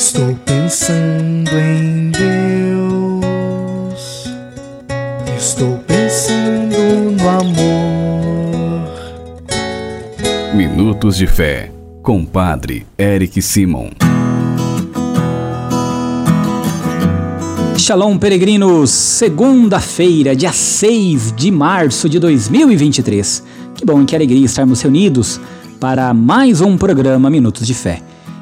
Estou pensando em Deus. Estou pensando no amor. Minutos de Fé, com Padre Eric Simon. Shalom, peregrinos! Segunda-feira, dia 6 de março de 2023. Que bom e que alegria estarmos reunidos para mais um programa Minutos de Fé.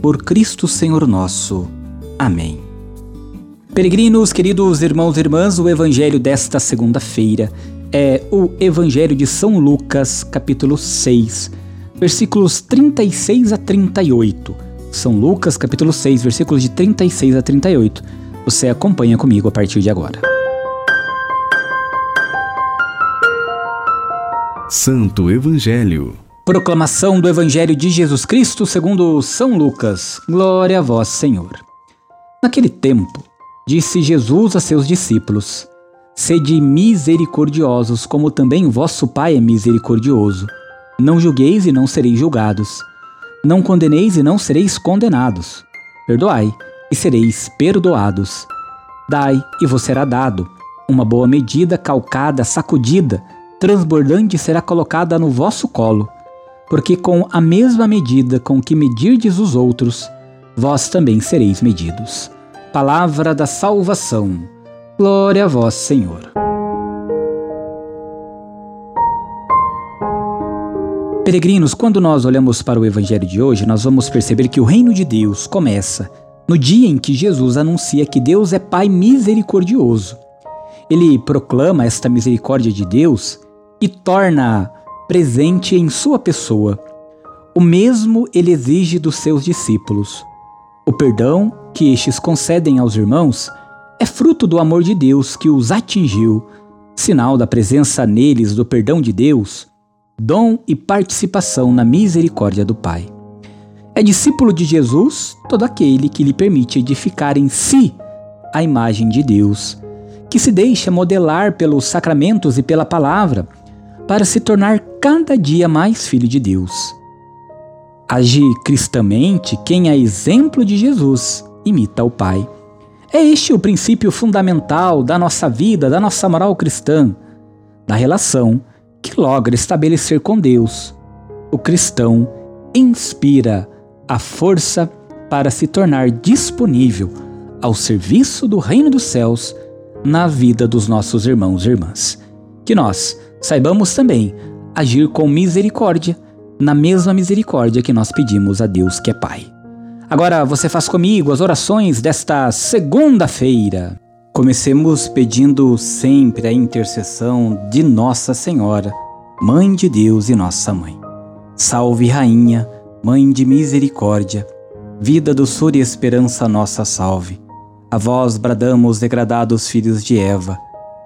Por Cristo Senhor nosso. Amém. Peregrinos, queridos irmãos e irmãs, o evangelho desta segunda-feira é o Evangelho de São Lucas, capítulo 6, versículos 36 a 38. São Lucas, capítulo 6, versículos de 36 a 38. Você acompanha comigo a partir de agora. Santo Evangelho. Proclamação do Evangelho de Jesus Cristo segundo São Lucas. Glória a vós, Senhor. Naquele tempo, disse Jesus a seus discípulos: Sede misericordiosos, como também vosso Pai é misericordioso. Não julgueis e não sereis julgados. Não condeneis e não sereis condenados. Perdoai e sereis perdoados. Dai e vos será dado. Uma boa medida, calcada, sacudida, transbordante será colocada no vosso colo, porque com a mesma medida com que medirdes os outros, vós também sereis medidos. Palavra da salvação. Glória a vós, Senhor. Peregrinos, quando nós olhamos para o Evangelho de hoje, nós vamos perceber que o reino de Deus começa no dia em que Jesus anuncia que Deus é Pai misericordioso. Ele proclama esta misericórdia de Deus e torna presente em sua pessoa. O mesmo ele exige dos seus discípulos. O perdão que estes concedem aos irmãos é fruto do amor de Deus que os atingiu, sinal da presença neles do perdão de Deus, dom e participação na misericórdia do Pai. É discípulo de Jesus todo aquele que lhe permite edificar em si a imagem de Deus, que se deixa modelar pelos sacramentos e pela palavra para se tornar cada dia mais filho de Deus. Age cristamente quem é exemplo de Jesus imita o Pai. É este o princípio fundamental da nossa vida, da nossa moral cristã, da relação que logra estabelecer com Deus. O cristão inspira a força para se tornar disponível ao serviço do reino dos céus na vida dos nossos irmãos e irmãs. Que nós saibamos também agir com misericórdia, na mesma misericórdia que nós pedimos a Deus que é Pai. Agora você faz comigo as orações desta segunda-feira. Comecemos pedindo sempre a intercessão de Nossa Senhora, Mãe de Deus e Nossa Mãe. Salve, Rainha, Mãe de Misericórdia, vida, doçura e esperança nossa salve. A vós bradamos, degradados filhos de Eva,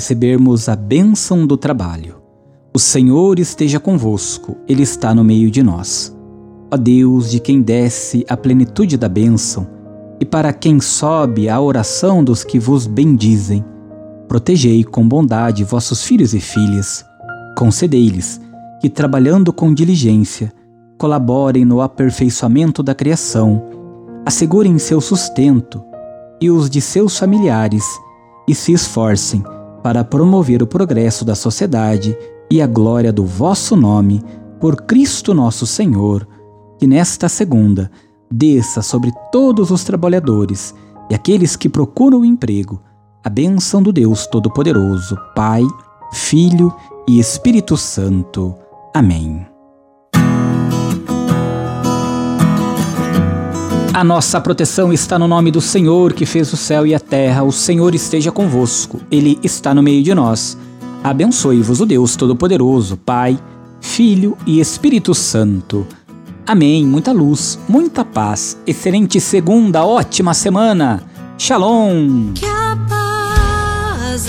recebermos a bênção do trabalho. O Senhor esteja convosco, Ele está no meio de nós. Ó Deus, de quem desce a plenitude da bênção, e para quem sobe a oração dos que vos bendizem, protegei com bondade vossos filhos e filhas. Concedei-lhes que, trabalhando com diligência, colaborem no aperfeiçoamento da criação, assegurem seu sustento e os de seus familiares e se esforcem para promover o progresso da sociedade e a glória do vosso nome, por Cristo nosso Senhor, que nesta segunda desça sobre todos os trabalhadores e aqueles que procuram emprego a bênção do Deus Todo-Poderoso, Pai, Filho e Espírito Santo. Amém. A nossa proteção está no nome do Senhor que fez o céu e a terra. O Senhor esteja convosco, Ele está no meio de nós. Abençoe-vos o Deus Todo-Poderoso, Pai, Filho e Espírito Santo. Amém. Muita luz, muita paz. Excelente segunda, ótima semana. Shalom. Que a paz